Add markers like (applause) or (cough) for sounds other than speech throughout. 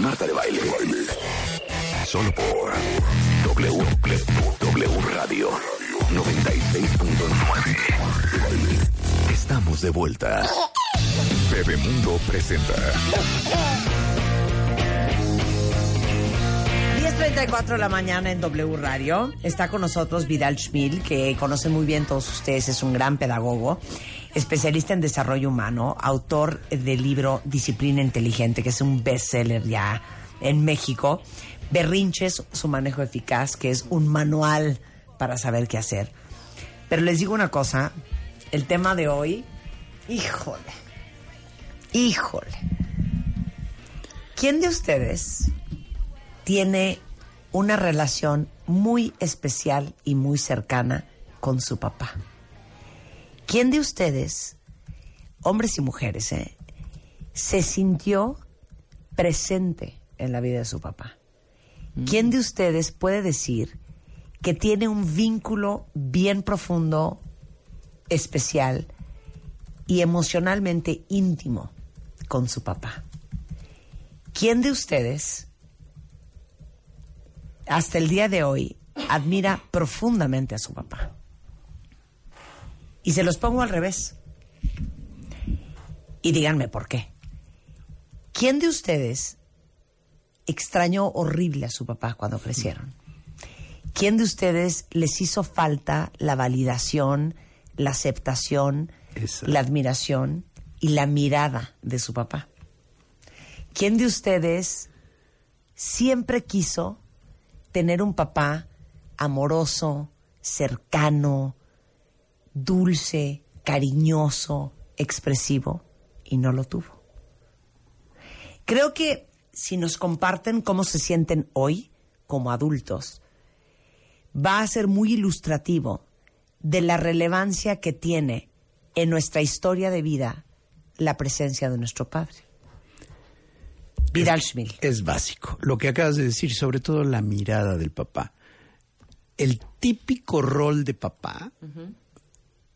Marta de Baile. Solo por W, W Radio 96.9. Estamos de vuelta. Bebemundo presenta. 10.34 de la mañana en W Radio. Está con nosotros Vidal Schmil, que conocen muy bien todos ustedes, es un gran pedagogo, especialista en desarrollo humano, autor del libro Disciplina Inteligente, que es un bestseller ya en México. Berrinches, su manejo eficaz, que es un manual para saber qué hacer. Pero les digo una cosa, el tema de hoy, híjole, híjole. ¿Quién de ustedes tiene una relación muy especial y muy cercana con su papá? ¿Quién de ustedes, hombres y mujeres, eh, se sintió presente en la vida de su papá? ¿Quién de ustedes puede decir que tiene un vínculo bien profundo, especial y emocionalmente íntimo con su papá? ¿Quién de ustedes hasta el día de hoy admira profundamente a su papá? Y se los pongo al revés. Y díganme por qué. ¿Quién de ustedes extrañó horrible a su papá cuando crecieron? ¿Quién de ustedes les hizo falta la validación, la aceptación, Esa. la admiración y la mirada de su papá? ¿Quién de ustedes siempre quiso tener un papá amoroso, cercano, dulce, cariñoso, expresivo y no lo tuvo? Creo que si nos comparten cómo se sienten hoy como adultos, va a ser muy ilustrativo de la relevancia que tiene en nuestra historia de vida la presencia de nuestro padre. Vidal Schmil. Es básico. Lo que acabas de decir, sobre todo la mirada del papá. El típico rol de papá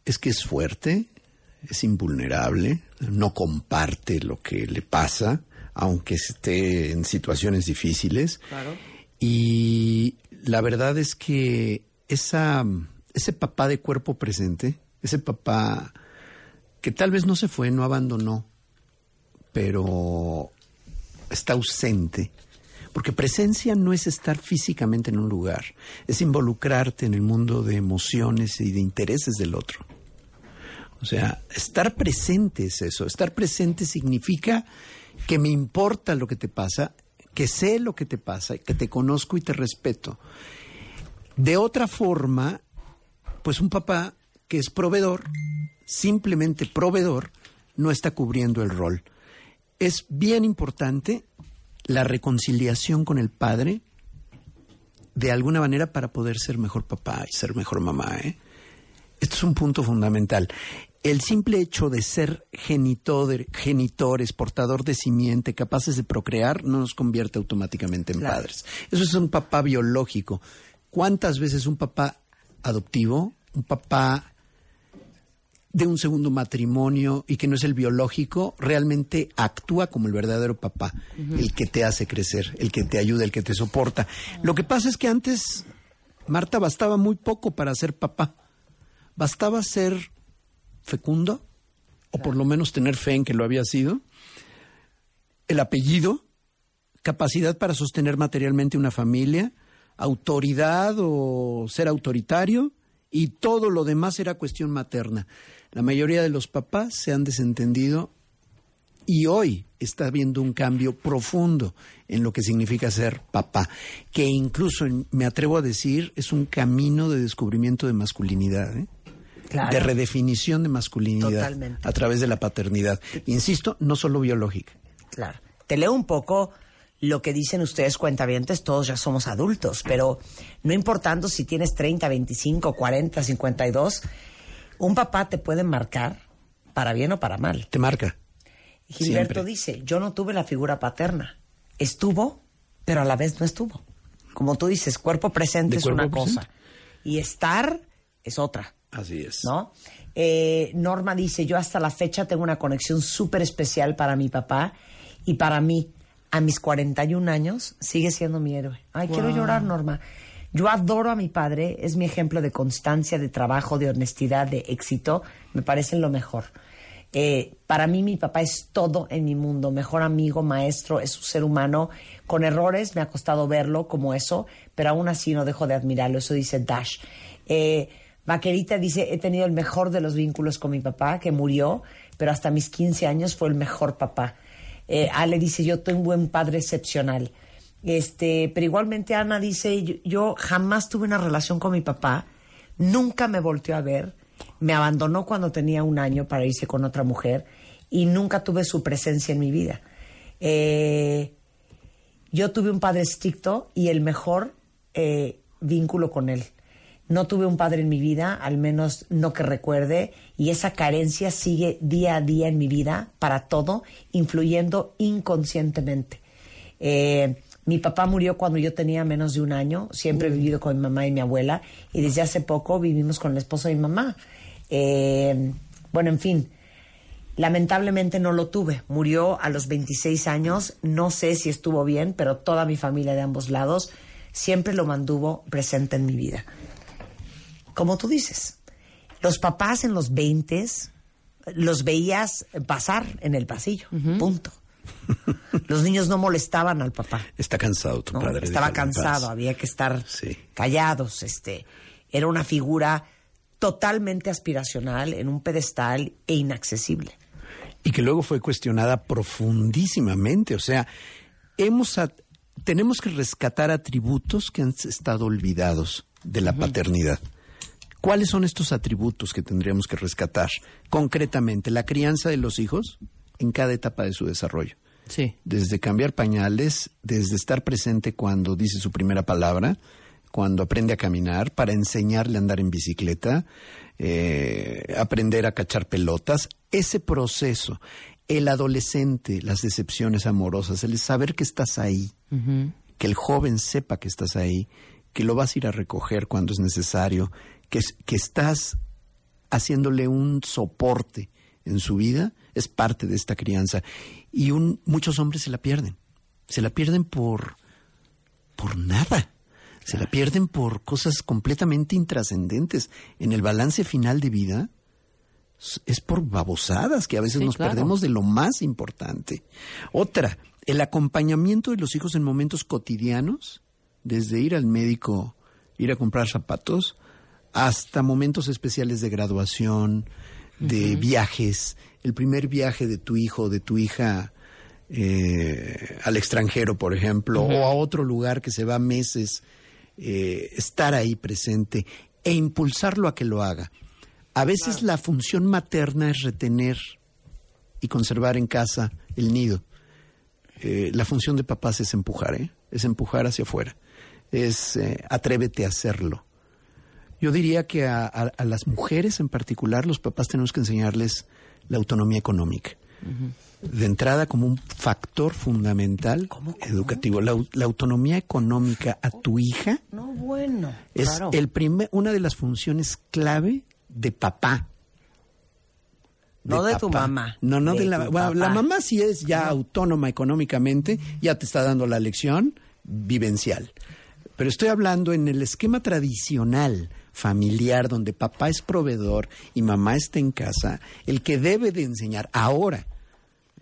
es que es fuerte, es invulnerable, no comparte lo que le pasa, aunque esté en situaciones difíciles. Y la verdad es que esa, ese papá de cuerpo presente, ese papá que tal vez no se fue, no abandonó, pero está ausente. Porque presencia no es estar físicamente en un lugar, es involucrarte en el mundo de emociones y de intereses del otro. O sea, estar presente es eso. Estar presente significa que me importa lo que te pasa, que sé lo que te pasa, que te conozco y te respeto. De otra forma, pues un papá que es proveedor, simplemente proveedor, no está cubriendo el rol. Es bien importante la reconciliación con el padre, de alguna manera para poder ser mejor papá y ser mejor mamá. ¿eh? Esto es un punto fundamental. El simple hecho de ser genitor, genitores, portador de simiente, capaces de procrear, no nos convierte automáticamente en Claro. padres. Eso es un papá biológico. ¿Cuántas veces un papá adoptivo, un papá de un segundo matrimonio y que no es el biológico, realmente actúa como el verdadero papá, el que te hace crecer, el que te ayuda, el que te soporta. Lo que pasa es que antes, Marta, bastaba muy poco para ser papá. Bastaba ser fecundo, o por lo menos tener fe en que lo había sido, el apellido, capacidad para sostener materialmente una familia, autoridad o ser autoritario, y todo lo demás era cuestión materna. La mayoría de los papás se han desentendido y hoy está habiendo un cambio profundo en lo que significa ser papá, que incluso me atrevo a decir es un camino de descubrimiento de masculinidad, ¿eh? Claro. de redefinición de masculinidad Totalmente. a través de la paternidad. Insisto, no solo biológica. Claro. Te leo un poco lo que dicen ustedes cuentavientes, todos ya somos adultos, pero no importando si tienes 30, 25, 40, 52, un papá te puede marcar para bien o para mal. Te marca. Gilberto Siempre. dice, yo no tuve la figura paterna. Estuvo, pero a la vez no estuvo. Como tú dices, cuerpo presente De es cuerpo una presente. cosa y estar es otra. Así es. ¿no? Eh, Norma dice, yo hasta la fecha tengo una conexión súper especial para mi papá y para mí. a mis 41 años, sigue siendo mi héroe. Ay, quiero llorar, Norma. Yo adoro a mi padre, es mi ejemplo de constancia, de trabajo, de honestidad, de éxito. Me parece lo mejor. Eh, para mí mi papá es todo en mi mundo, mejor amigo, maestro, es un ser humano con errores, me ha costado verlo como eso, pero aún así no dejo de admirarlo, eso dice Dash. Eh, Vaquerita dice, he tenido el mejor de los vínculos con mi papá, que murió, pero hasta mis 15 años fue el mejor papá. Eh, Ale dice, yo tengo un padre excepcional. Este, pero igualmente Ana dice, yo, yo jamás tuve una relación con mi papá, nunca me volteó a ver, me abandonó cuando tenía un año para irse con otra mujer y nunca tuve su presencia en mi vida. Eh, yo tuve un padre estricto y el mejor eh, vínculo con él. No tuve un padre en mi vida, al menos no que recuerde, y esa carencia sigue día a día en mi vida para todo, influyendo inconscientemente. Eh, mi papá murió cuando yo tenía menos de un año, siempre he vivido con mi mamá y mi abuela, y desde hace poco vivimos con el esposo de mi mamá. Eh, bueno, en fin, lamentablemente no lo tuve. Murió a los 26 años, no sé si estuvo bien, pero toda mi familia de ambos lados siempre lo mantuvo presente en mi vida como tú dices, los papás en los 20 los veías pasar en el pasillo, punto. (laughs) Los niños no molestaban al papá. Está cansado tu padre. Estaba cansado, había que estar callados. Este, era una figura totalmente aspiracional, en un pedestal e inaccesible. Y que luego fue cuestionada profundísimamente. O sea, hemos tenemos que rescatar atributos que han estado olvidados de la paternidad. ¿Cuáles son estos atributos que tendríamos que rescatar? Concretamente, la crianza de los hijos en cada etapa de su desarrollo. Sí. Desde cambiar pañales, desde estar presente cuando dice su primera palabra, cuando aprende a caminar, para enseñarle a andar en bicicleta, eh, aprender a cachar pelotas. Ese proceso, el adolescente, las decepciones amorosas, el saber que estás ahí, que el joven sepa que estás ahí, que lo vas a ir a recoger cuando es necesario, que, que estás haciéndole un soporte en su vida, es parte de esta crianza. Y un, muchos hombres se la pierden. Se la pierden por, por nada. Se la pierden por cosas completamente intrascendentes. En el balance final de vida es por babosadas que a veces nos perdemos de lo más importante. Otra, el acompañamiento de los hijos en momentos cotidianos, desde ir al médico, ir a comprar zapatos, hasta momentos especiales de graduación, de viajes, el primer viaje de tu hijo o de tu hija eh, al extranjero, por ejemplo, o a otro lugar que se va meses, eh, estar ahí presente e impulsarlo a que lo haga. A veces la función materna es retener y conservar en casa el nido. Eh, la función de papás es empujar, es empujar hacia afuera, es atrévete a hacerlo yo diría que a, las mujeres en particular, los papás tenemos que enseñarles la autonomía económica. De entrada, como un factor fundamental educativo. La, autonomía económica a tu hija no, bueno, es el primer, una de las funciones clave de papá. no de tu mamá. No, no de, la, la mamá si es ya autónoma económicamente, ya te está dando la lección vivencial. Pero estoy hablando en el esquema tradicional familiar donde papá es proveedor y mamá está en casa, el que debe de enseñar ahora,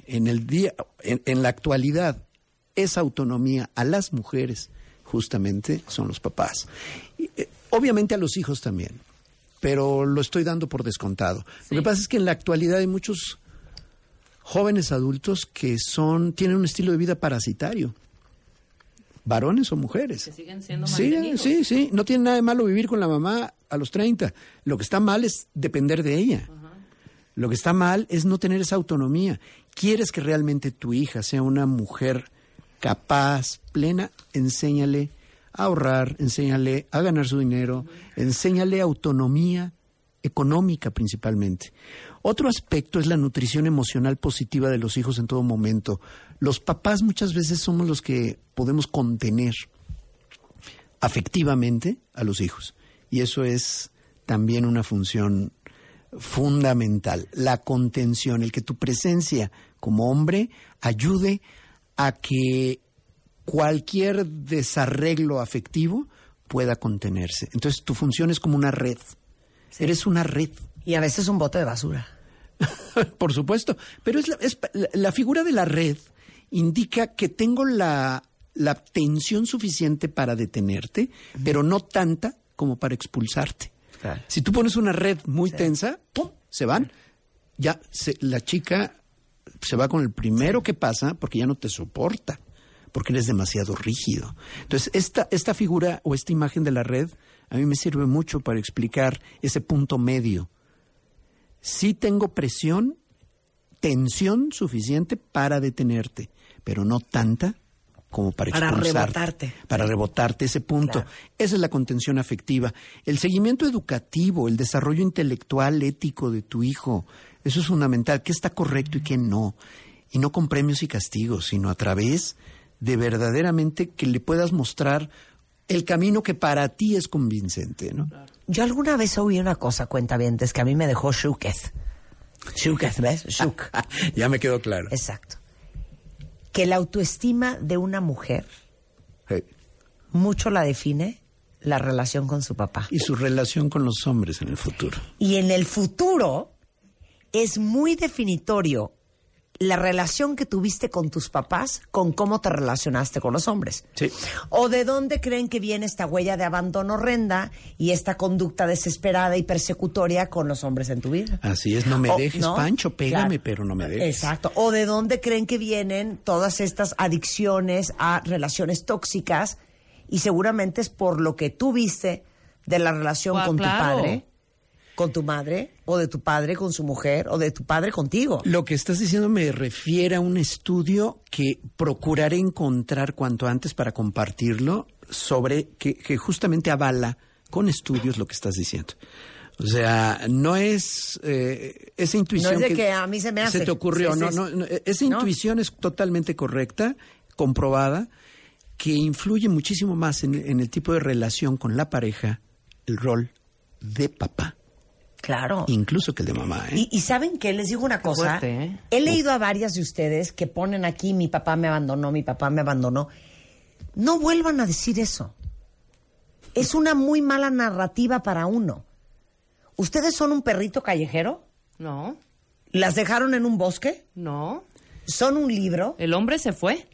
en el día, en, la actualidad, esa autonomía a las mujeres, justamente son los papás. Eh, obviamente a los hijos también, pero lo estoy dando por descontado. Lo que pasa es que en la actualidad hay muchos jóvenes adultos que son, tienen un estilo de vida parasitario varones o mujeres. Que siguen siendo sí, sí, sí. No tiene nada de malo vivir con la mamá a los 30. Lo que está mal es depender de ella. Lo que está mal es no tener esa autonomía. ¿Quieres que realmente tu hija sea una mujer capaz, plena? Enséñale a ahorrar, enséñale a ganar su dinero, enséñale autonomía económica principalmente. Otro aspecto es la nutrición emocional positiva de los hijos en todo momento. Los papás muchas veces somos los que podemos contener afectivamente a los hijos. Y eso es también una función fundamental. La contención, el que tu presencia como hombre ayude a que cualquier desarreglo afectivo pueda contenerse. Entonces tu función es como una red. Eres una red. Y a veces un bote de basura. (laughs) Por supuesto. Pero es la, es la- la figura de la red indica que tengo la, la tensión suficiente para detenerte, pero no tanta como para expulsarte. Claro. Si tú pones una red muy tensa, ¡pum! se van. Ya se- la chica se va con el primero que pasa porque ya no te soporta, porque eres demasiado rígido. Entonces, esta, esta figura o esta imagen de la red a mí me sirve mucho para explicar ese punto medio. Sí tengo presión, tensión suficiente para detenerte, pero no tanta como para Para rebotarte. Para rebotarte ese punto. Claro. Esa es la contención afectiva. El seguimiento educativo, el desarrollo intelectual, ético de tu hijo, eso es fundamental. ¿Qué está correcto y qué no? Y no con premios y castigos, sino a través de verdaderamente que le puedas mostrar el camino que para ti es convincente, ¿no? Yo alguna vez oí una cosa, cuenta bien, que a mí me dejó Shukez. Shukez, ¿ves? Shuk. (laughs) ya me quedó claro. Exacto. Que la autoestima de una mujer mucho la define la relación con su papá. Y su relación con los hombres en el futuro. Y en el futuro es muy definitorio la relación que tuviste con tus papás con cómo te relacionaste con los hombres. Sí. O de dónde creen que viene esta huella de abandono horrenda y esta conducta desesperada y persecutoria con los hombres en tu vida. Así es, no me O- dejes, ¿no? Pancho, pégame, Claro. pero no me dejes. Exacto. O de dónde creen que vienen todas estas adicciones a relaciones tóxicas y seguramente es por lo que tú viste de la relación con claro. tu padre, con tu madre, o de tu padre con su mujer, o de tu padre contigo. Lo que estás diciendo me refiere a un estudio que procuraré encontrar cuanto antes para compartirlo sobre que, que justamente avala con estudios lo que estás diciendo. O sea, no es eh, esa intuición No es de que a mí se me hace. te ocurrió, Sí, no, no, esa ¿No? intuición es totalmente correcta, comprobada, que influye muchísimo más en, en el tipo de relación con la pareja, el rol de papá, Claro. incluso que el de mamá. ¿eh? Y, y saben que les digo una cosa. fuerte, ¿eh? He leído a varias de ustedes que ponen aquí mi papá me abandonó, mi papá me abandonó. No vuelvan a decir eso. Es una muy mala narrativa para uno. ¿Ustedes son un perrito callejero? No, ¿Las dejaron en un bosque? no. ¿Son un libro? El hombre se fue.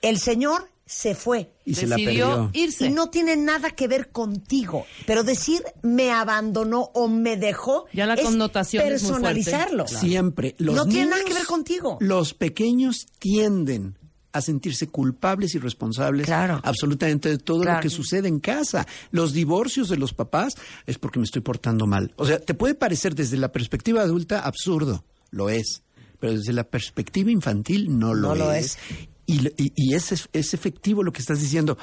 El señor se fue. y se la Decidió perdió. irse. Y no tiene nada que ver contigo. Pero decir me abandonó o me dejó Ya la es connotación es muy personalizarlo. Siempre. Los No tiene nada que ver contigo. Los pequeños tienden a sentirse culpables y responsables Claro. absolutamente de todo Claro. lo que sucede en casa. Los divorcios de los papás es porque me estoy portando mal. O sea, te puede parecer desde la perspectiva adulta absurdo, lo es, pero desde la perspectiva infantil no lo No lo es. Y, y- y es, es efectivo lo que estás diciendo.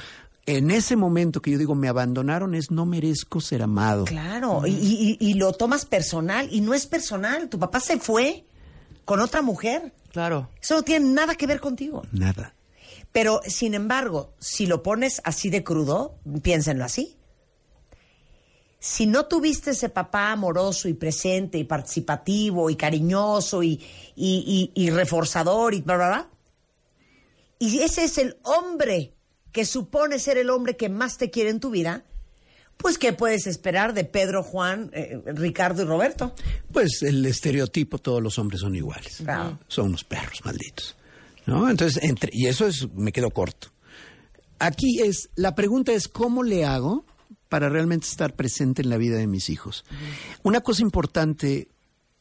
En ese momento que yo digo me abandonaron es no merezco ser amado. Claro, y, y- y lo tomas personal y no es personal. Tu papá se fue con otra mujer. Claro. Eso no tiene nada que ver contigo. Nada. Pero, sin embargo, si lo pones así de crudo, piénsenlo así. Si no tuviste ese papá amoroso y presente y participativo y cariñoso y, y, y- y reforzador y bla, bla, bla, y ese es el hombre que supone ser el hombre que más te quiere en tu vida, pues ¿qué puedes esperar de Pedro, Juan, eh, Ricardo y Roberto? Pues el estereotipo, todos los hombres son iguales. Claro. Son unos perros malditos. ¿No? Entonces, entre, y eso es, me quedo corto. Aquí es, la pregunta es, ¿cómo le hago para realmente estar presente en la vida de mis hijos? Una cosa importante,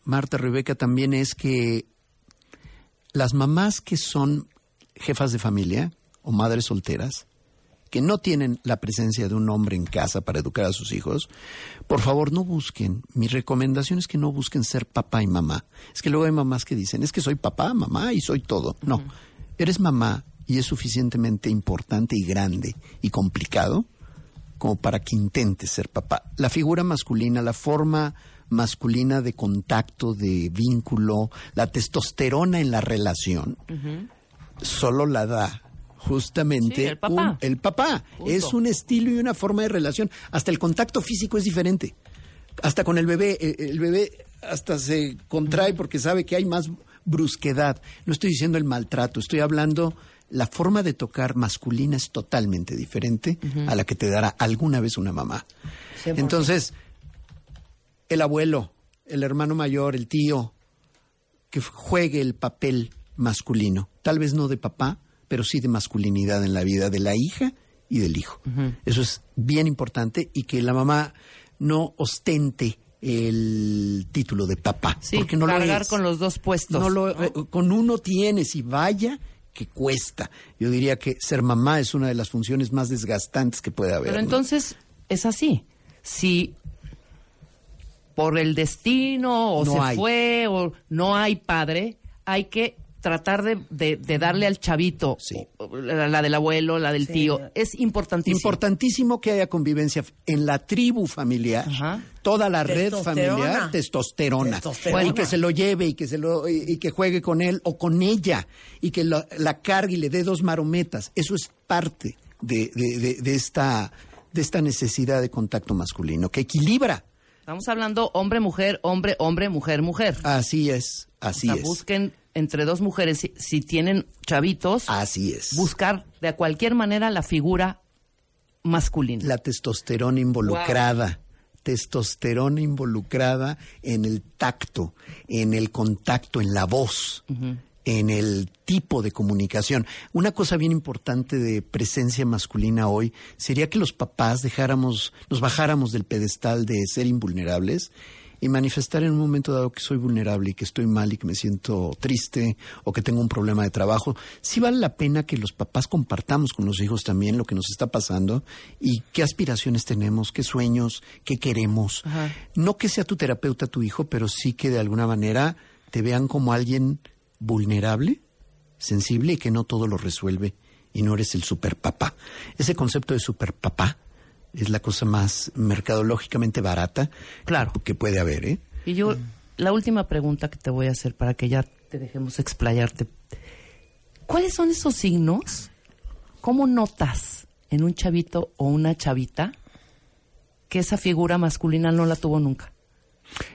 Marta, Rebeca, también es que las mamás que son jefas de familia o madres solteras, que no tienen la presencia de un hombre en casa para educar a sus hijos, por favor no busquen. Mi recomendación es que no busquen ser papá y mamá. Es que luego hay mamás que dicen, es que soy papá, mamá y soy todo. No, eres mamá y es suficientemente importante y grande y complicado como para que intentes ser papá. La figura masculina, la forma masculina de contacto, de vínculo, la testosterona en la relación, solo la da justamente Sí, el papá. un- el papá. Es un estilo y una forma de relación. Hasta el contacto físico es diferente. Hasta con el bebé, eh, el bebé hasta se contrae porque sabe que hay más brusquedad. No estoy diciendo el maltrato, estoy hablando la forma de tocar masculina es totalmente diferente a la que te dará alguna vez una mamá. 100%. Entonces, el abuelo, el hermano mayor, el tío, que juegue el papel masculino, tal vez no de papá, pero sí de masculinidad en la vida de la hija y del hijo. Eso es bien importante y que la mamá no ostente el título de papá, Sí, porque no lo cargar es. con los dos puestos. No lo- con uno tienes y vaya que cuesta. Yo diría que ser mamá es una de las funciones más desgastantes que puede haber. Pero entonces es así. Si por el destino o se hay. fue o no hay padre, hay que tratar de, de- de darle al chavito, Sí. la, la del abuelo, la del Sí. tío. Es importantísimo. Importantísimo que haya convivencia en la tribu familiar, Ajá. toda la red familiar, testosterona, Testosterona. y que se lo lleve y que se lo y, y que juegue con él o con ella y que lo- la cargue y le dé dos marometas. Eso es parte de, de- de- de esta de esta necesidad de contacto masculino que equilibra. Estamos hablando hombre, mujer, hombre, hombre, mujer, mujer. Así es, así o sea, es, busquen entre dos mujeres, si, si tienen chavitos, así es. buscar de cualquier manera la figura masculina. la testosterona involucrada. Testosterona involucrada en el tacto, en el contacto, en la voz, en el tipo de comunicación. Una cosa bien importante de presencia masculina hoy sería que los papás dejáramos, nos bajáramos del pedestal de ser invulnerables y manifestar en un momento dado que soy vulnerable y que estoy mal y que me siento triste o que tengo un problema de trabajo, sí vale la pena que los papás compartamos con los hijos también lo que nos está pasando y qué aspiraciones tenemos, qué sueños, qué queremos. Ajá. No que sea tu terapeuta tu hijo, pero sí que de alguna manera te vean como alguien vulnerable, sensible y que no todo lo resuelve y no eres el superpapá. Ese concepto de superpapá es la cosa más mercadológicamente barata Claro. que puede haber, ¿eh? Y yo, la última pregunta que te voy a hacer para que ya te dejemos explayarte. ¿Cuáles son esos signos? ¿Cómo notas en un chavito o una chavita que esa figura masculina no la tuvo nunca?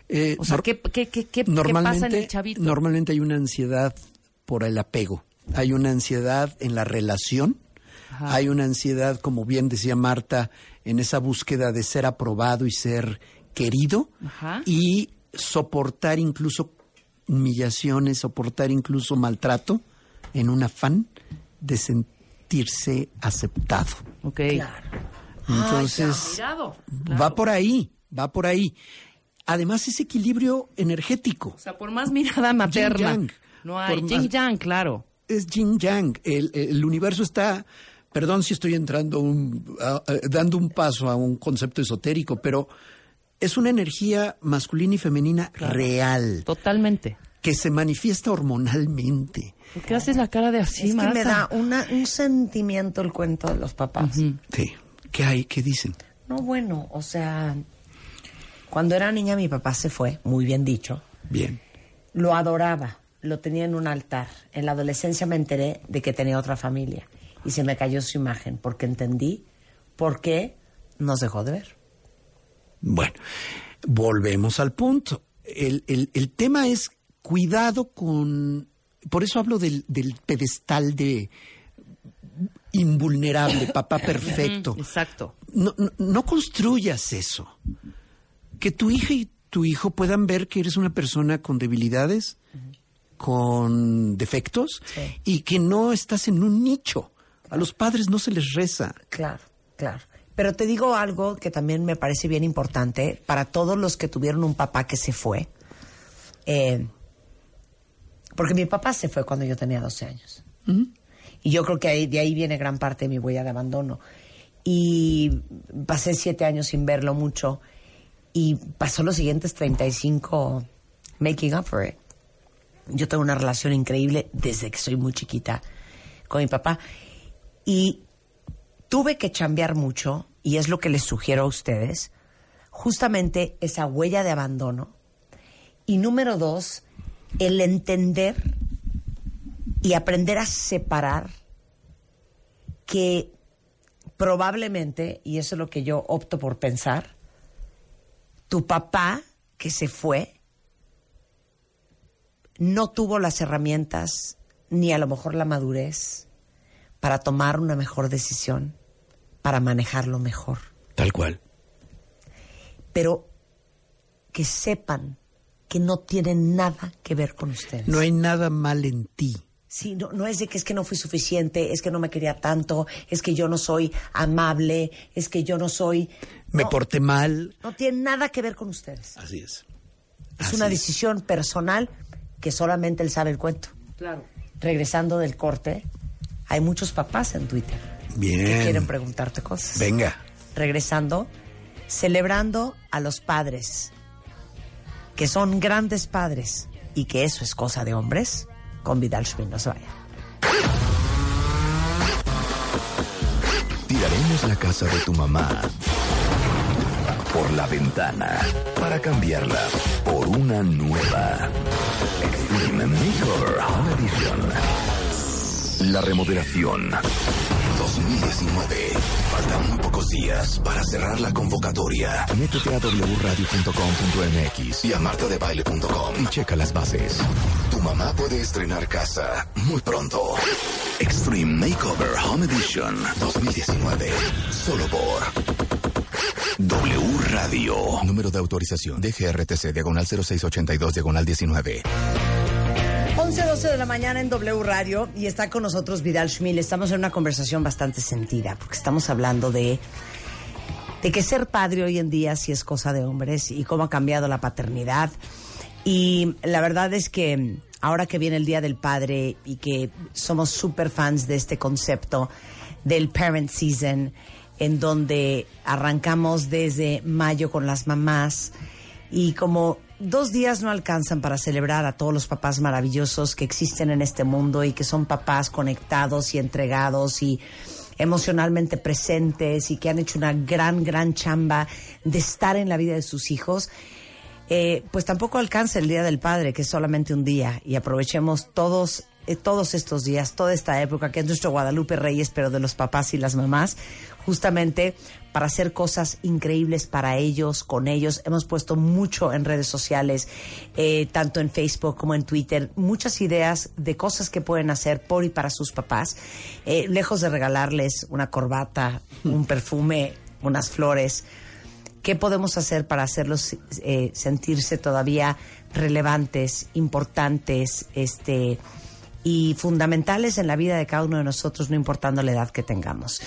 Eh, O sea, ¿qué, qué, qué, qué- pasa en el chavito? Normalmente hay una ansiedad por el apego, hay una ansiedad en la relación, Ajá. hay una ansiedad, como bien decía Marta, en esa búsqueda de ser aprobado y ser querido Ajá. y soportar incluso humillaciones, soportar incluso maltrato en un afán de sentirse aceptado. Ok. Entonces, Cuidado. va por ahí, va por ahí. Además, ese equilibrio energético. O sea, por más mirada materna. Yin-yang. No hay. Por Yin más- yang, claro. es yin yang. El, el universo está, perdón si estoy entrando, un- a- a- dando un paso a un concepto esotérico, pero es una energía masculina y femenina real Totalmente. que se manifiesta hormonalmente. ¿Por qué haces la cara de así, es que me da una, un sentimiento el cuento de los papás. Sí. ¿Qué hay? ¿Qué dicen? No, bueno, o sea, cuando era niña mi papá se fue, muy bien dicho. Bien. Lo adoraba, lo tenía en un altar. En la adolescencia me enteré de que tenía otra familia y se me cayó su imagen porque entendí por qué nos dejó de ver. Bueno, volvemos al punto. El, el- el tema es cuidado con... Por eso hablo del, del pedestal de invulnerable, papá (laughs) perfecto. Exacto. No, no, no construyas eso. Que tu hija y tu hijo puedan ver que eres una persona con debilidades, con defectos Sí. y que no estás en un nicho. A los padres no se les reza. Claro, claro. Pero te digo algo que también me parece bien importante para todos los que tuvieron un papá que se fue. Eh, porque mi papá se fue cuando yo tenía 12 años. Y yo creo que ahí, de ahí viene gran parte de mi huella de abandono. Y pasé siete años sin verlo mucho. Y pasó los siguientes 35 making up for it. Yo tengo una relación increíble desde que soy muy chiquita con mi papá. Y tuve que chambear mucho, y es lo que les sugiero a ustedes, justamente esa huella de abandono. Y número dos, el entender y aprender a separar que probablemente, y eso es lo que yo opto por pensar, tu papá que se fue no tuvo las herramientas ni a lo mejor la madurez para tomar una mejor decisión, para manejarlo mejor. Tal cual. Pero que sepan que no tienen nada que ver con ustedes. No hay nada mal en ti. Sí, no, no es de que es que no fui suficiente, es que no me quería tanto, es que yo no soy amable, es que yo no soy... Me No, porté mal. No tiene nada que ver con ustedes. Así es. Es Así una es. decisión personal que solamente él sabe el cuento. Claro. Regresando del corte, hay muchos papás en Twitter que Bien. quieren preguntarte cosas. Venga. Regresando, celebrando a los padres, que son grandes padres y que eso es cosa de hombres, con Vidal Schmidt, no se vaya. Tiraremos la casa de tu mamá por la ventana para cambiarla por una nueva. Extreme Makeover Home Edition. La remodelación 2019. Faltan muy pocos días para cerrar la convocatoria. Métete a wradio.com.mx y a martadebaile.com y checa las bases. Tu mamá puede estrenar casa muy pronto. Extreme Makeover Home Edition 2019. Solo por W Radio. Número de autorización DGRTC diagonal 0682 diagonal 19. 11, 12 de la mañana en W Radio y está con nosotros Vidal Schmil. Estamos en una conversación bastante sentida porque estamos hablando de, de que ser padre hoy en día sí es cosa de hombres y cómo ha cambiado la paternidad. Y la verdad es que ahora que viene el Día del Padre y que somos súper fans de este concepto del Parent Season, en donde arrancamos desde mayo con las mamás y como dos días no alcanzan para celebrar a todos los papás maravillosos que existen en este mundo y que son papás conectados y entregados y emocionalmente presentes y que han hecho una gran, gran chamba de estar en la vida de sus hijos, eh, pues tampoco alcanza el Día del Padre, que es solamente un día, y aprovechemos todos, eh, todos estos días, toda esta época, que es nuestro Guadalupe Reyes, pero de los papás y las mamás, justamente para hacer cosas increíbles para ellos, con ellos. Hemos puesto mucho en redes sociales, eh, tanto en Facebook como en Twitter, muchas ideas de cosas que pueden hacer por y para sus papás, eh, lejos de regalarles una corbata, un perfume, unas flores. ¿Qué podemos hacer para hacerlos sentirse todavía relevantes, importantes, este y fundamentales en la vida de cada uno de nosotros, no importando la edad que tengamos?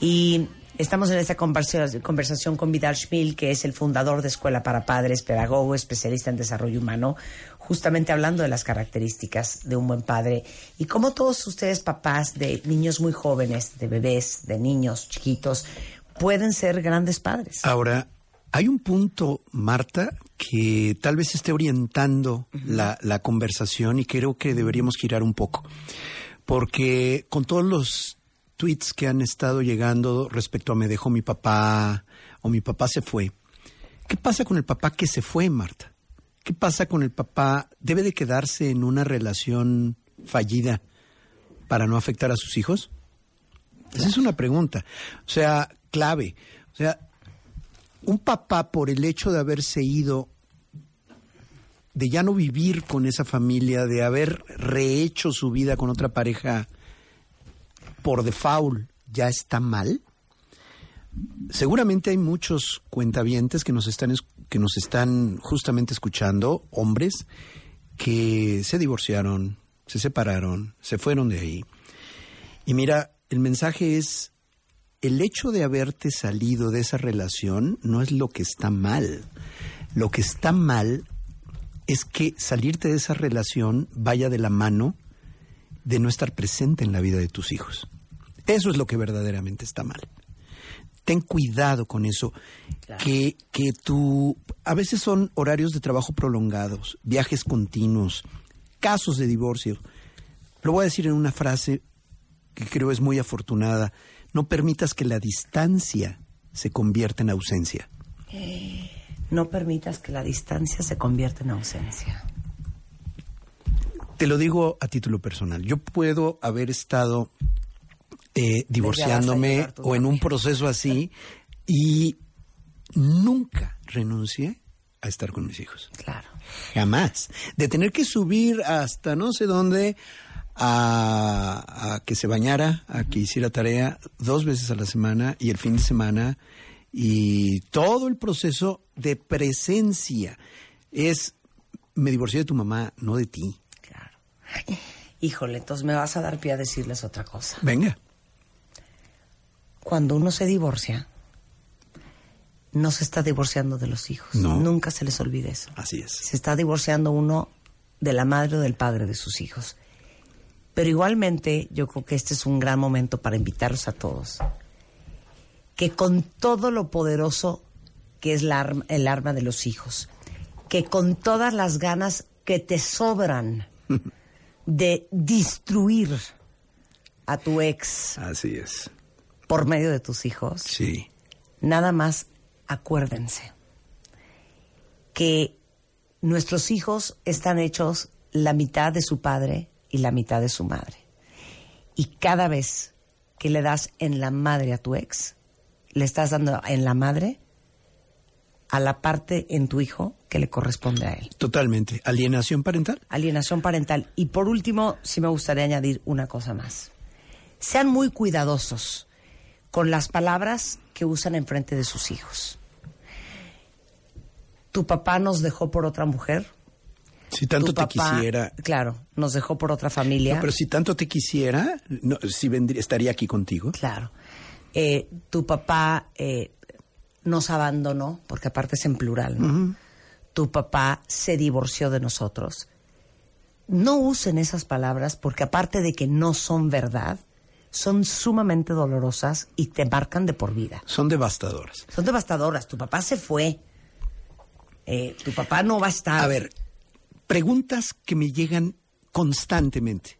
Y estamos en esta conversa- conversación con Vidal Schmil, que es el fundador de Escuela para Padres, pedagogo, especialista en desarrollo humano, justamente hablando de las características de un buen padre y cómo todos ustedes, papás de niños muy jóvenes, de bebés, de niños chiquitos, pueden ser grandes padres. Ahora, hay un punto, Marta, que tal vez esté orientando la, la conversación y creo que deberíamos girar un poco. Porque con todos los tweets que han estado llegando respecto a me dejó mi papá o mi papá se fue, ¿qué pasa con el papá que se fue, Marta? ¿Qué pasa con el papá? ¿Debe de quedarse en una relación fallida para no afectar a sus hijos? Esa es una pregunta. O sea, clave. O sea, un papá por el hecho de haberse ido, de ya no vivir con esa familia, de haber rehecho su vida con otra pareja por default, ya está mal. Seguramente hay muchos cuentavientes que nos están es- que nos están justamente escuchando, hombres que se divorciaron, se separaron, se fueron de ahí. Y mira, el mensaje es el hecho de haberte salido de esa relación no es lo que está mal. Lo que está mal es que salirte de esa relación vaya de la mano de no estar presente en la vida de tus hijos. Eso es lo que verdaderamente está mal. Ten cuidado con eso, que, que tú, a veces son horarios de trabajo prolongados, viajes continuos, casos de divorcio. Lo voy a decir en una frase que creo es muy afortunada. No permitas que la distancia se convierta en ausencia. No permitas que la distancia se convierta en ausencia. Te lo digo a título personal. Yo puedo haber estado eh, divorciándome o en un proceso así (laughs) y nunca renuncié a estar con mis hijos. Claro. Jamás. De tener que subir hasta no sé dónde a, a que se bañara, a que hiciera tarea dos veces a la semana y el fin de semana y todo el proceso de presencia es me divorcié de tu mamá, no de ti. Claro. Híjole, entonces me vas a dar pie a decirles otra cosa. Venga. Cuando uno se divorcia, no se está divorciando de los hijos. No. Nunca se les olvide eso. Así es. Se está divorciando uno de la madre o del padre de sus hijos. Pero igualmente, yo creo que este es un gran momento para invitarlos a todos. Que con todo lo poderoso que es la el arma de los hijos, que con todas las ganas que te sobran de destruir a tu ex Así es. por medio de tus hijos, Sí. nada más acuérdense que nuestros hijos están hechos la mitad de su padre y la mitad de su madre. Y cada vez que le das en la madre a tu ex, le estás dando en la madre a la parte en tu hijo que le corresponde a él. Totalmente. Alienación parental. Alienación parental. Y por último, sí me gustaría añadir una cosa más. Sean muy cuidadosos con las palabras que usan en frente de sus hijos. Tu papá nos dejó por otra mujer. Si tanto tu te quisiera. Claro, nos dejó por otra familia. No, pero si tanto te quisiera, no, si vendría, estaría aquí contigo. Claro. Eh, tu papá eh, nos abandonó, porque aparte es en plural, ¿no? Tu papá se divorció de nosotros. No usen esas palabras porque aparte de que no son verdad, son sumamente dolorosas y te marcan de por vida. Son devastadoras. Son devastadoras. Tu papá se fue. Eh, tu papá no va a estar. A ver, preguntas que me llegan constantemente.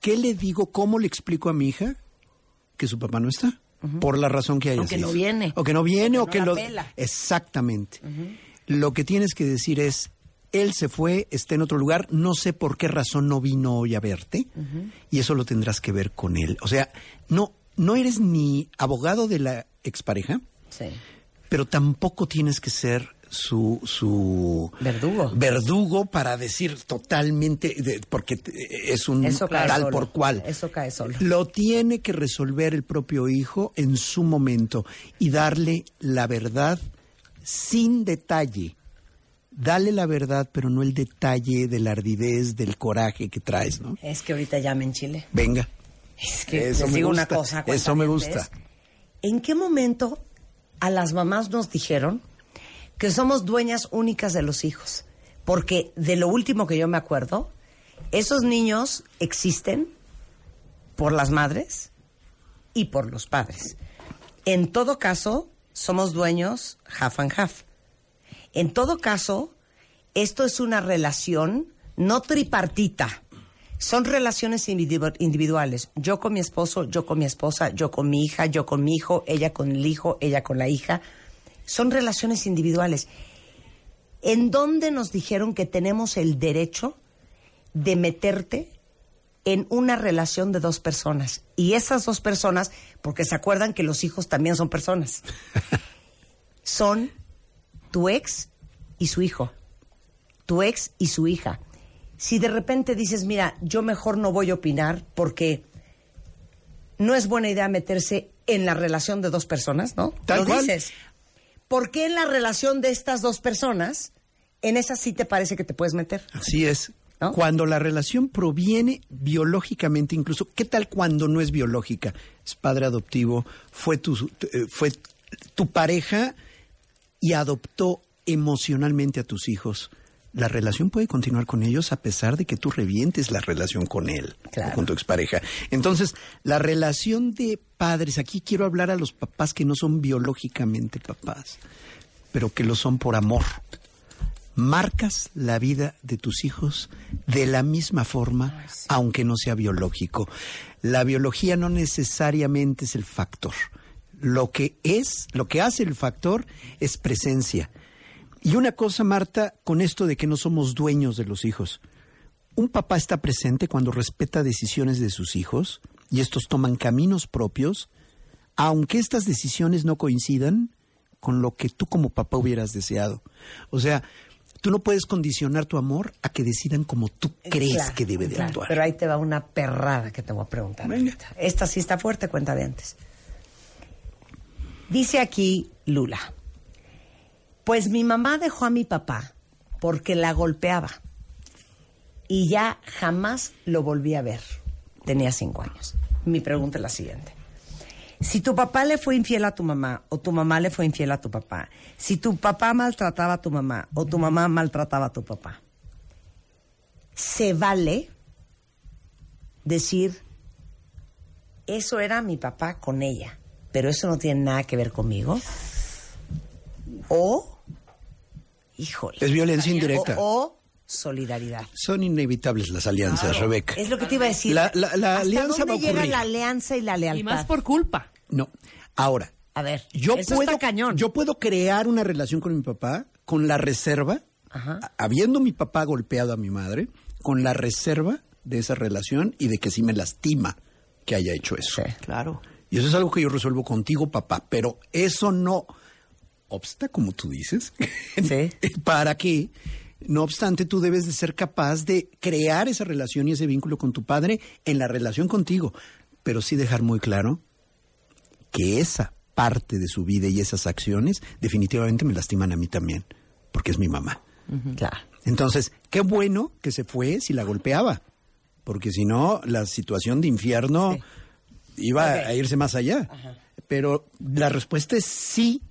¿Qué le digo? ¿Cómo le explico a mi hija que su papá no está? Por la razón que haya O que sido. no viene. O que no viene O o que no la lo... pela. Exactamente. Lo que tienes que decir es, él se fue, está en otro lugar, no sé por qué razón no vino hoy a verte, y eso lo tendrás que ver con él. O sea, no, no eres ni abogado de la expareja, Sí. pero tampoco tienes que ser su, su Verdugo. verdugo para decir totalmente de- porque es un Eso cae tal solo. por cual Eso cae solo. lo tiene que resolver el propio hijo en su momento y darle la verdad sin detalle dale la verdad pero no el detalle de la ardidez del coraje que traes no Es que ahorita llame en Chile. venga Es que Eso les una cosa. eso me gusta. ¿En qué momento a las mamás nos dijeron que somos dueñas únicas de los hijos? Porque de lo último que yo me acuerdo, esos niños existen por las madres y por los padres. En todo caso, somos dueños half and half. En todo caso, esto es una relación no tripartita. Son relaciones individu- individuales. Yo con mi esposo, yo con mi esposa, yo con mi hija, yo con mi hijo, ella con el hijo, ella con la hija. Son relaciones individuales. ¿En dónde nos dijeron que tenemos el derecho de meterte en una relación de dos personas? Y esas dos personas, porque se acuerdan que los hijos también son personas, (laughs) son tu ex y su hijo, tu ex y su hija. Si de repente dices, mira, yo mejor no voy a opinar porque no es buena idea meterse en la relación de dos personas, ¿no? Tal Lo cual. dices. ¿Por qué en la relación de estas dos personas, en esa sí te parece que te puedes meter? Así es. ¿No? Cuando la relación proviene biológicamente, incluso, ¿qué tal cuando no es biológica? Es padre adoptivo, fue tu, tu- eh, fue tu pareja y adoptó emocionalmente a tus hijos. La relación puede continuar con ellos a pesar de que tú revientes la relación con él, Claro. o con tu expareja. Entonces, la relación de padres, aquí quiero hablar a los papás que no son biológicamente papás, pero que lo son por amor marcas la vida de tus hijos de la misma forma, aunque no sea biológico. La biología no necesariamente es el factor. Lo que es, lo que hace el factor es presencia. Y una cosa, Marta, con esto de que no somos dueños de los hijos. Un papá está presente cuando respeta decisiones de sus hijos y estos toman caminos propios, aunque estas decisiones no coincidan con lo que tú como papá hubieras deseado. O sea, Tú no puedes condicionar tu amor a que decidan como tú crees Claro, que debe de claro, actuar. Pero ahí te va una perrada que te voy a preguntar. Ahorita. Esta sí está fuerte, cuenta de antes. Dice aquí Lula. Pues mi mamá dejó a mi papá porque la golpeaba. Y ya jamás lo volví a ver. Tenía cinco años. Mi pregunta es la siguiente. Si tu papá le fue infiel a tu mamá o tu mamá le fue infiel a tu papá, si tu papá maltrataba a tu mamá o tu mamá maltrataba a tu papá, se vale decir, eso era mi papá con ella, pero eso no tiene nada que ver conmigo. O, híjole. Es violencia indirecta. O, o solidaridad. Son inevitables las alianzas, Rebeca. Es lo que te iba a decir. La- la- la ¿Hasta alianza dónde va a llega ocurrir. la alianza y la lealtad? Y más por culpa. No. Ahora, A ver, yo eso puedo, está cañón. yo puedo crear una relación con mi papá con la reserva, Ajá. habiendo mi papá golpeado a mi madre, con la reserva de esa relación y de que sí me lastima que haya hecho eso. Sí. Claro. Y eso es algo que yo resuelvo contigo, papá, pero eso no obsta, como tú dices, (laughs) Sí. para que, no obstante, tú debes de ser capaz de crear esa relación y ese vínculo con tu padre en la relación contigo, pero sí dejar muy claro que esa parte de su vida y esas acciones definitivamente me lastiman a mí también, porque es mi mamá. Claro. Entonces, qué bueno que se fue si la golpeaba, porque si no, la situación de infierno iba a irse más allá. Pero la respuesta es sí,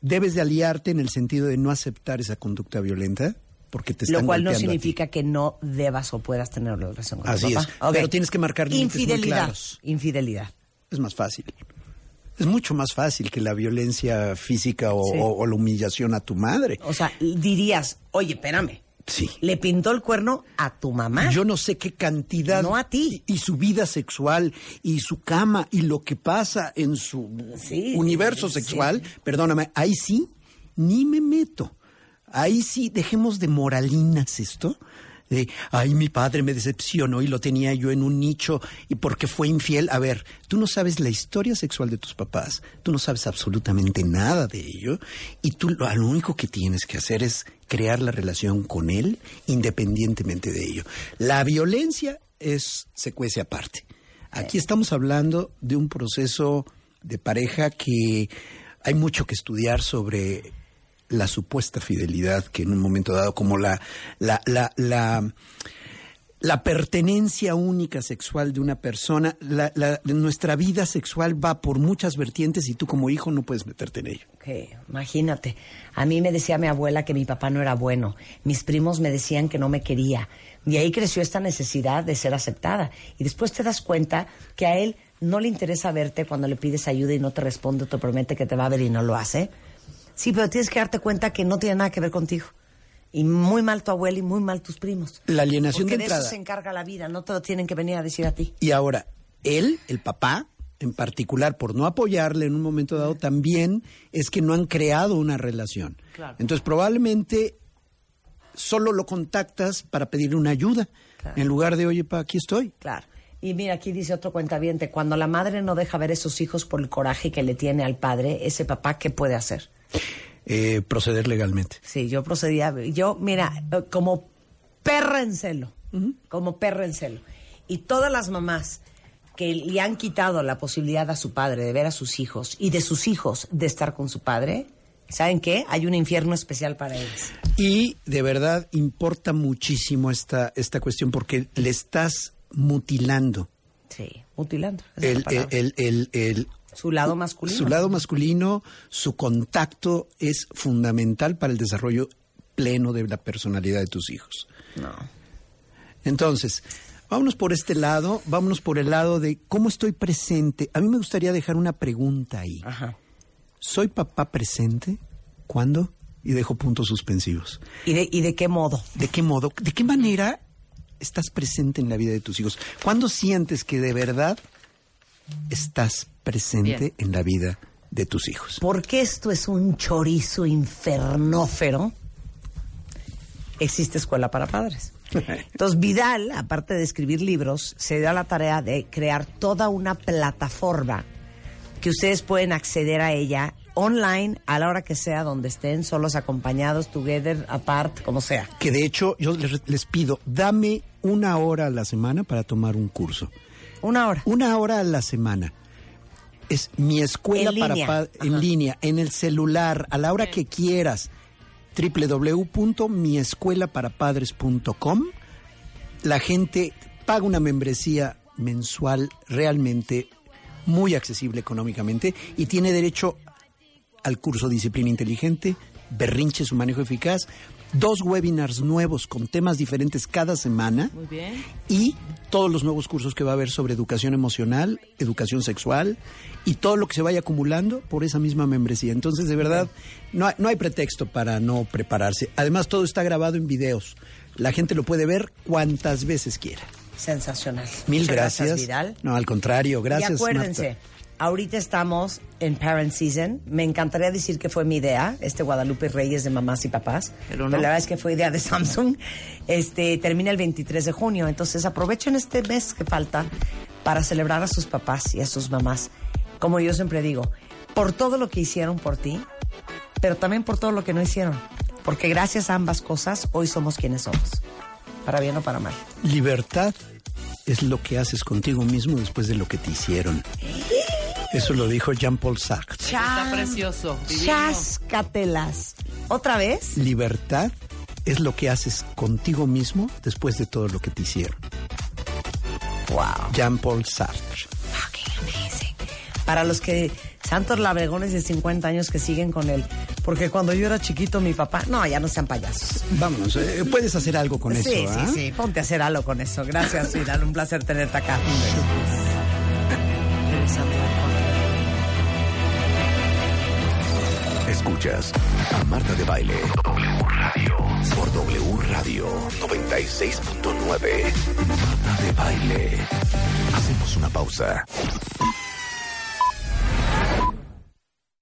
debes de aliarte en el sentido de no aceptar esa conducta violenta, porque te están Lo cual no significa que no debas o puedas tener una relación con Así tu es, papá. Ok. pero tienes que marcar límites muy claros. Infidelidad. Es más fácil. Es mucho más fácil que la violencia física o, Sí. o- o la humillación a tu madre. O sea, dirías, oye, espérame. Sí. Le pintó el cuerno a tu mamá. Yo no sé qué cantidad. No a ti. Y, y su vida sexual, y su cama, y lo que pasa en su Sí, universo sí. sexual. Perdóname, ahí sí, ni me meto. Ahí sí, dejemos de moralinas esto. De, ay, mi padre me decepcionó y lo tenía yo en un nicho y porque fue infiel. A ver, tú no sabes la historia sexual de tus papás, tú no sabes absolutamente nada de ello y tú lo, lo único que tienes que hacer es crear la relación con él independientemente de ello. La violencia es se cuece aparte. Aquí estamos hablando de un proceso de pareja que hay mucho que estudiar sobre la supuesta fidelidad que en un momento dado, como la, la, la, la, la pertenencia única sexual de una persona, la, la- nuestra vida sexual va por muchas vertientes y tú como hijo no puedes meterte en ello. Imagínate, a mí me decía mi abuela que mi papá no era bueno, mis primos me decían que no me quería, y ahí creció esta necesidad de ser aceptada. Y después te das cuenta que a él no le interesa verte cuando le pides ayuda y no te responde, te promete que te va a ver y no lo hace. Sí, pero tienes que darte cuenta que no tiene nada que ver contigo. Y muy mal tu abuela y muy mal tus primos. La alienación Porque de de eso entrada. se encarga la vida, no te lo tienen que venir a decir a ti. Y ahora, él, el papá, en particular, por no apoyarle en un momento dado, también es que no han creado una relación. Claro. Entonces, probablemente solo lo contactas para pedirle una ayuda, Claro. en lugar de, oye, pa, aquí estoy. Claro. Y mira, aquí dice otro cuentaviente, cuando la madre no deja ver a sus hijos por el coraje que le tiene al padre, ese papá, ¿qué puede hacer? Eh, proceder legalmente. Sí, yo procedía, yo, mira, eh, como perra en celo, como perra en celo. Y todas las mamás que le han quitado la posibilidad a su padre de ver a sus hijos y de sus hijos de estar con su padre, ¿saben qué? Hay un infierno especial para ellos. Y de verdad importa muchísimo esta, esta cuestión porque le estás mutilando Sí, mutilando. el, el- su lado masculino. su lado masculino, su contacto es fundamental para el desarrollo pleno de la personalidad de tus hijos. No. Entonces, vámonos por este lado, vámonos por el lado de cómo estoy presente. A mí me gustaría dejar una pregunta ahí. Ajá. ¿Soy papá presente? ¿Cuándo? Y dejo puntos suspensivos. ¿Y de, ¿Y de qué modo? ¿De qué modo? ¿De qué manera estás presente en la vida de tus hijos? ¿Cuándo sientes que de verdad estás presente Bien. en la vida de tus hijos? Porque esto es un chorizo infernófero. Existe escuela para padres. Entonces Vidal, aparte de escribir libros, se dio a la tarea de crear toda una plataforma que ustedes pueden acceder a ella online a la hora que sea, donde estén, solos, acompañados, together, apart, como sea. Que de hecho yo les, les pido, dame una hora a la semana para tomar un curso. Una hora. Una hora a la semana. Es mi escuela En para línea. en Ajá. línea, en el celular, a la hora que quieras. www.miescuelaparapadres.com. La gente paga una membresía mensual realmente muy accesible económicamente y tiene derecho al curso Disciplina Inteligente, Berrinche su manejo eficaz, dos webinars nuevos con temas diferentes cada semana Muy bien. y todos los nuevos cursos que va a haber sobre educación emocional, educación sexual y todo lo que se vaya acumulando por esa misma membresía. Entonces, de verdad, no hay, no hay pretexto para no prepararse. Además, todo está grabado en videos. La gente lo puede ver cuantas veces quiera. Sensacional. Mil Muchas gracias. Vidal. No, al contrario, gracias. y acuérdense, Marta. Ahorita estamos en Parent Season. Me encantaría decir que fue mi idea, este Guadalupe Reyes de mamás y papás. Pero no. la verdad es que fue idea de (laughs) Samsung. Este termina el 23 de junio. Entonces aprovechen este mes que falta para celebrar a sus papás y a sus mamás. Como yo siempre digo, por todo lo que hicieron por ti, pero también por todo lo que no hicieron. Porque gracias a ambas cosas, hoy somos quienes somos. Para bien o para mal. Libertad es lo que haces contigo mismo después de lo que te hicieron. Eso lo dijo Jean-Paul Sartre. Está precioso. divino. Chascatelas. ¿Otra vez? Libertad es lo que haces contigo mismo después de todo lo que te hicieron. Wow. Jean-Paul Sartre. Fucking amazing. Para los que, santos labregones de 50 años que siguen con él. Porque cuando yo era chiquito, mi papá. No, ya no sean payasos. Vámonos, eh, puedes hacer algo con sí, eso, sí, ¿ah? sí. Ponte a hacer algo con eso. Gracias, Vidal. Un placer tenerte acá. Escuchas a Marta de Baile. W Radio. Por W Radio 96.9. Marta de Baile. Hacemos una pausa.